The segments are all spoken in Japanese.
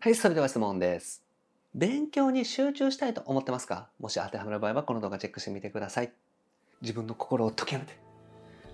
はい、それでは質問です。勉強に集中したいと思ってますか？もし当てはまる場合はこの動画チェックしてみてください。自分の心を解き放て。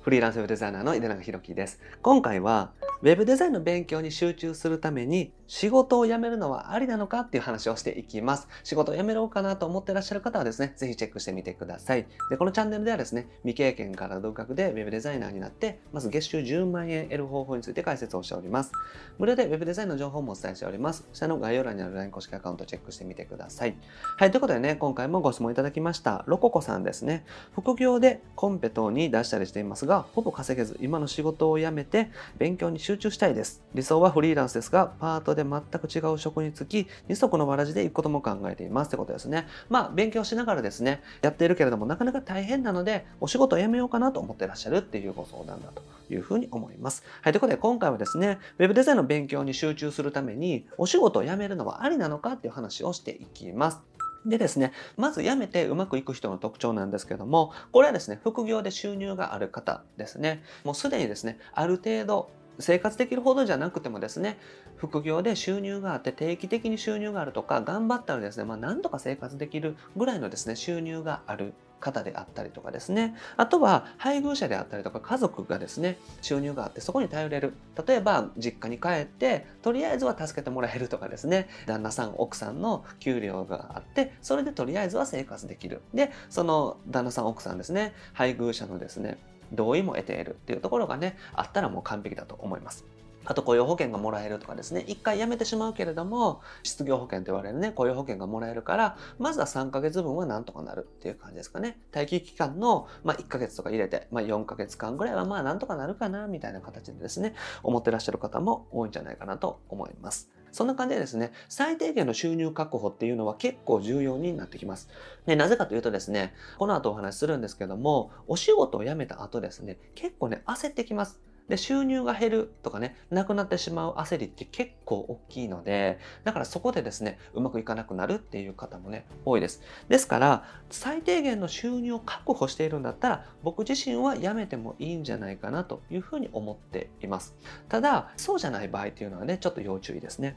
フリーランスウェブデザイナーの井出永弘樹です。今回は、ウェブデザインの勉強に集中するために仕事を辞めるのはありなのかっていう話をしていきます。仕事を辞めろうかなと思ってらっしゃる方はですね、ぜひチェックしてみてください。で、このチャンネルではですね、未経験から独学でウェブデザイナーになって、まず月収10万円得る方法について解説をしております。無料でウェブデザインの情報もお伝えしております。下の概要欄にある LINE 公式アカウントチェックしてみてください。はい、ということでね、今回もご質問いただきました、ロココさんですね。副業でコンペ等に出したりしていますが、ほぼ稼げず、今の仕事を辞めて勉強に集中中したいです。理想はフリーランスですが、パートで全く違う職に就き、二足のわらじで行くことも考えていますってことですね。まあ、勉強しながらですね、やっているけれども、なかなか大変なので、お仕事を辞めようかなと思ってらっしゃるっていうご相談だというふうに思います。はい、ということで今回はですね、ウェブデザインの勉強に集中するために、お仕事を辞めるのはありなのかっていう話をしていきます。でですね、まず辞めてうまくいく人の特徴なんですけども、これはですね、副業で収入がある方ですね。もうすでにですね、ある程度生活できるほどじゃなくてもですね、副業で収入があって定期的に収入があるとか、頑張ったらですね、まあなんとか生活できるぐらいのですね、収入がある方であったりとかですね。あとは配偶者であったりとか家族がですね、収入があってそこに頼れる。例えば実家に帰ってとりあえずは助けてもらえるとかですね。旦那さん、奥さんの給料があってそれでとりあえずは生活できる。で、その旦那さん、奥さんですね、配偶者のですね、同意も得ているっていうところがね、あったらもう完璧だと思います。あと雇用保険がもらえるとかですね、一回辞めてしまうけれども、失業保険と言われるね、雇用保険がもらえるから、まずは3ヶ月分はなんとかなるっていう感じですかね。待機期間の、まあ、1ヶ月とか入れて、まあ、4ヶ月間ぐらいはまあなんとかなるかな、みたいな形でですね、思ってらっしゃる方も多いんじゃないかなと思います。そんな感じでですね、最低限の収入確保っていうのは結構重要になってきます。でなぜかというとですね、この後お話しするんですけども、お仕事を辞めた後ですね、結構ね、焦ってきます。で、収入が減るとかね、なくなってしまう焦りって結構大きいので、だからそこでですね、うまくいかなくなるっていう方もね、多いです。ですから、最低限の収入を確保しているんだったら、僕自身は辞めてもいいんじゃないかなというふうに思っています。ただ、そうじゃない場合っていうのはね、ちょっと要注意ですね。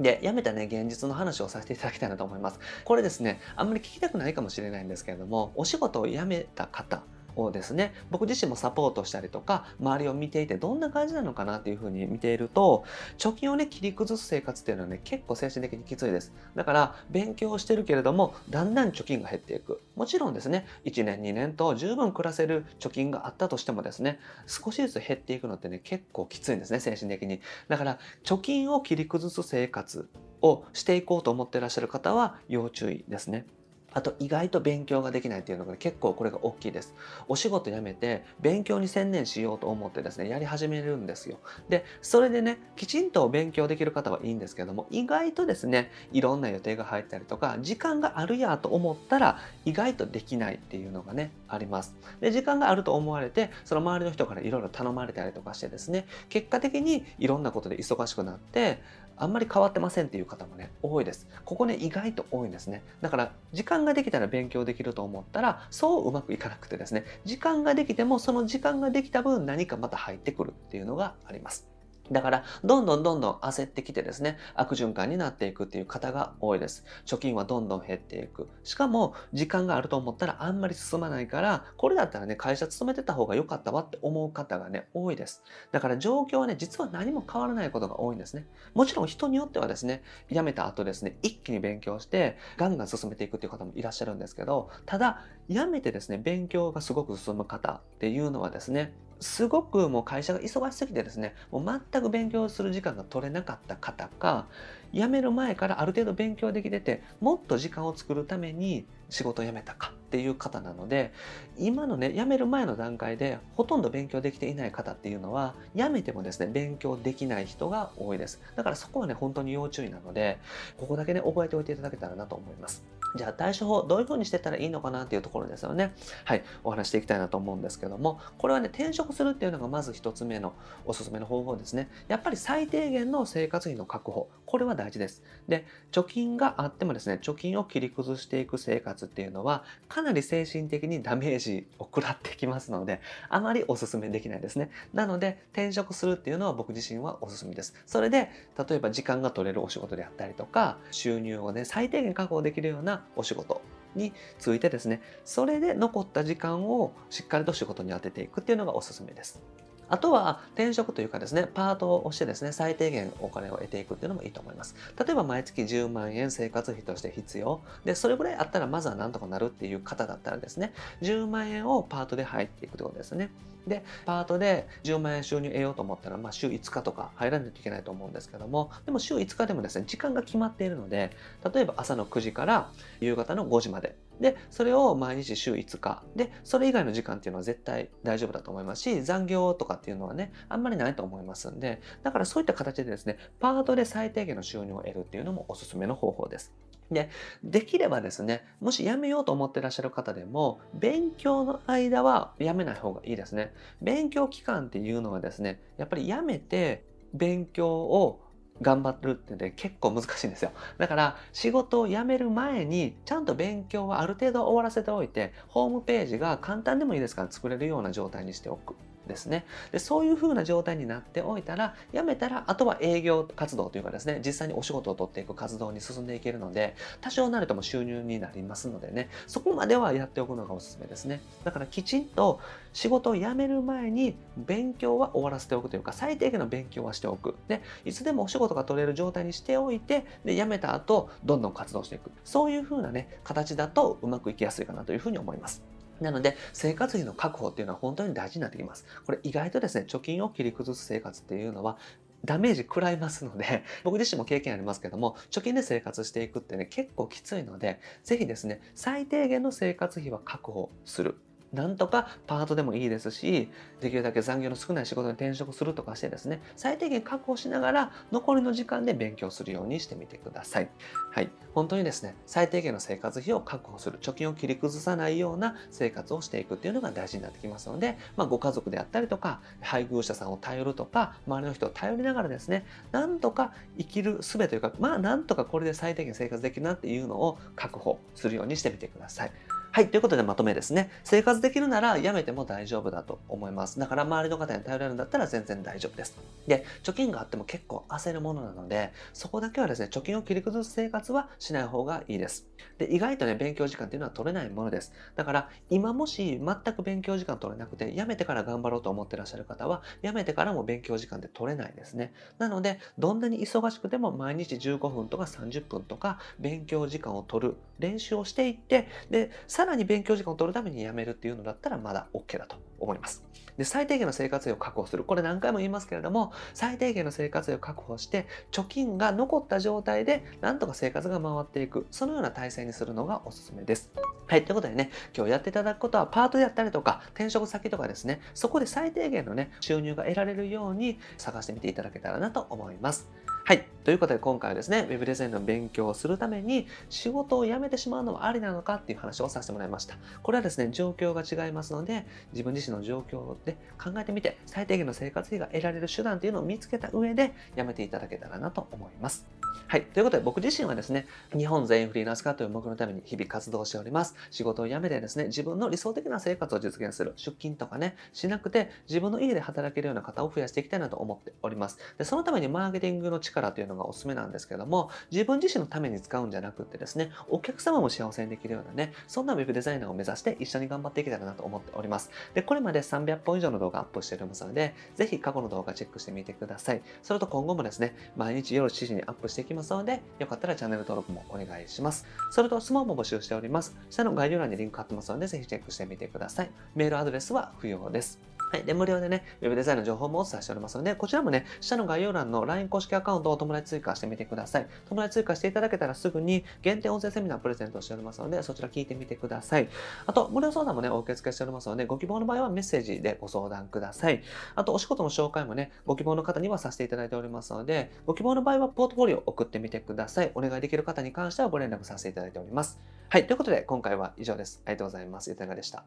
で、やめたね、現実の話をさせていただきたいなと思います。これですね、あんまり聞きたくないかもしれないんですけれども、お仕事を辞めた方、をですね、僕自身もサポートしたりとか、周りを見ていてどんな感じなのかなっていうふうに見ていると、貯金をね、切り崩す生活っていうのはね、結構精神的にきついです。だから、勉強してるけれども、だんだん貯金が減っていく。もちろんですね、1年、2年と十分暮らせる貯金があったとしてもですね、少しずつ減っていくのってね、結構きついんですね、精神的に。だから、貯金を切り崩す生活をしていこうと思ってらっしゃる方は要注意ですね。あと意外と勉強ができないっていうのが結構これが大きいです。お仕事辞めて勉強に専念しようと思ってですね、やり始めるんですよ。で、それでね、きちんと勉強できる方はいいんですけども、意外とですね、いろんな予定が入ったりとか、時間があるやと思ったら意外とできないっていうのがね、あります。で、時間があると思われて、その周りの人からいろいろ頼まれたりとかしてですね、結果的にいろんなことで忙しくなって、あんまり変わってませんっていう方もね、多いです。ここね、意外と多いんですね。だから、時間ができたら勉強できると思ったら、そううまくいかなくてですね、時間ができても、その時間ができた分何かまた入ってくるっていうのがあります。だから、どんどんどんどん焦ってきてですね、悪循環になっていくっていう方が多いです。貯金はどんどん減っていく。しかも、時間があると思ったらあんまり進まないから、これだったらね、会社勤めてた方が良かったわって思う方がね、多いです。だから状況はね、実は何も変わらないことが多いんですね。もちろん人によってはですね、辞めた後ですね、一気に勉強して、ガンガン進めていくっていう方もいらっしゃるんですけど、ただ、辞めてですね、勉強がすごく進む方っていうのはですね、すごくもう会社が忙しすぎてですね、もう全く勉強する時間が取れなかった方か、辞める前からある程度勉強できてて、もっと時間を作るために仕事を辞めたかっていう方なので、今のね、辞める前の段階でほとんど勉強できていない方っていうのは、辞めてもですね、勉強できない人が多いです。だからそこはね、本当に要注意なので、ここだけね、覚えておいていただけたらなと思います。じゃあ対処法、どういう風にしてたらいいのかなっていうところですよね。はい、お話していきたいなと思うんですけども、これはね、転職するっていうのがまず一つ目のおすすめの方法ですね。やっぱり最低限の生活費の確保、これは大事です。で、貯金があってもですね、貯金を切り崩していく生活っていうのは、かなり精神的にダメージを食らってきますので、あまりお勧めできないですね。なので、転職するっていうのは僕自身はお勧めです。それで、例えば時間が取れるお仕事であったりとか、収入をね、最低限確保できるようなお仕事についてですね、それで残った時間をしっかりと仕事に当てていくっていうのがおすすめです。あとは転職というかですね、パートをしてですね、最低限お金を得ていくっていうのもいいと思います。例えば毎月10万円生活費として必要。で、それぐらいあったらまずはなんとかなるっていう方だったらですね、10万円をパートで入っていくってことですね。で、パートで10万円収入得ようと思ったら、まあ、週5日とか入らないといけないと思うんですけども、でも週5日でもですね、時間が決まっているので、例えば朝の9時から夕方の5時まで。で、それを毎日週5日。で、それ以外の時間っていうのは絶対大丈夫だと思いますし、残業とかっていうのはね、あんまりないと思いますんで、だからそういった形でですね、パートで最低限の収入を得るっていうのもおすすめの方法です。で、できればですね、もし辞めようと思ってらっしゃる方でも、勉強の間は辞めない方がいいですね。勉強期間っていうのはですね、やっぱり辞めて勉強を頑張るってね、結構難しいんですよ。だから仕事を辞める前にちゃんと勉強はある程度終わらせておいて、ホームページが簡単でもいいですから作れるような状態にしておく。ですね。でそういう風な状態になっておいたら、辞めたら、あとは営業活動というかですね、実際にお仕事を取っていく活動に進んでいけるので、多少なるとも収入になりますのでね、そこまではやっておくのがおすすめですね。だからきちんと仕事を辞める前に勉強は終わらせておくというか、最低限の勉強はしておく。で、いつでもお仕事が取れる状態にしておいて、で、辞めた後、どんどん活動していく。そういう風なね、形だとうまくいきやすいかなという風に思います。なので、生活費の確保っていうのは本当に大事になってきます。これ意外とですね、貯金を切り崩す生活っていうのは、ダメージ食らいますので、僕自身も経験ありますけども、貯金で生活していくってね、結構きついので、ぜひですね、最低限の生活費は確保する。なんとかパートでもいいですし、できるだけ残業の少ない仕事に転職するとかしてですね、最低限確保しながら残りの時間で勉強するようにしてみてください。はい。本当にですね、最低限の生活費を確保する、貯金を切り崩さないような生活をしていくっていうのが大事になってきますので、まあ、ご家族であったりとか、配偶者さんを頼るとか、周りの人を頼りながらですね、なんとか生きる術というか、まあ、なんとかこれで最低限生活できるなっていうのを確保するようにしてみてください。はい。ということでまとめですね。生活できるならやめても大丈夫だと思います。だから周りの方に頼れるんだったら全然大丈夫です。で、貯金があっても結構焦るものなので、そこだけはですね、貯金を切り崩す生活はしない方がいいです。で、意外とね、勉強時間っていうのは取れないものです。だから、今もし全く勉強時間取れなくて、やめてから頑張ろうと思ってらっしゃる方は、やめてからも勉強時間って取れないですね。なので、どんなに忙しくても毎日15分とか30分とか勉強時間を取る練習をしていって、で、さらに勉強時間を取るためにやめるっていうのだったらまだ OK だと思います。で、最低限の生活費を確保する。これ何回も言いますけれども、最低限の生活費を確保して、貯金が残った状態で、なんとか生活が回っていく。そのような体制にするのがおすすめです。はい。ということでね、今日やっていただくことは、パートであったりとか、転職先とかですね、そこで最低限のね、収入が得られるように探してみていただけたらなと思います。はい。ということで今回はですね、Web デザインの勉強をするために仕事を辞めてしまうのはありなのかっていう話をさせてもらいました。これはですね、状況が違いますので、自分自身の状況で考えてみて、最低限の生活費が得られる手段というのを見つけた上で辞めていただけたらなと思います。はい。ということで僕自身はですね、日本全員フリーランス化という目のために日々活動しております。仕事を辞めてですね、自分の理想的な生活を実現する。出勤とかね、しなくて自分の家で働けるような方を増やしていきたいなと思っております。でそのためにマーケティングの力というのがおすすめなんですけども、自分自身のために使うんじゃなくてですね、お客様も幸せにできるようなね、そんな web デザイナーを目指して一緒に頑張っていけたらなと思っております。で、これまで300本以上の動画アップしておりますので、ぜひ過去の動画チェックしてみてください。それと今後もですね、毎日夜7時にアップしてしていきますので、よかったらチャンネル登録もお願いします。それと質問も募集しております。下の概要欄にリンク貼ってますので、ぜひチェックしてみてください。メールアドレスは不要です。はい。で、無料でね、Web デザインの情報もお伝えしておりますので、こちらもね、下の概要欄の LINE 公式アカウントを友達追加してみてください。友達追加していただけたらすぐに限定音声セミナープレゼントしておりますので、そちら聞いてみてください。あと、無料相談もね、お受け付けしておりますので、ご希望の場合はメッセージでご相談ください。あと、お仕事の紹介もね、ご希望の方にはさせていただいておりますので、ご希望の場合はポートフォリオ送ってみてください。お願いできる方に関してはご連絡させていただいております。はい。ということで、今回は以上です。ありがとうございます。ゆたがでした？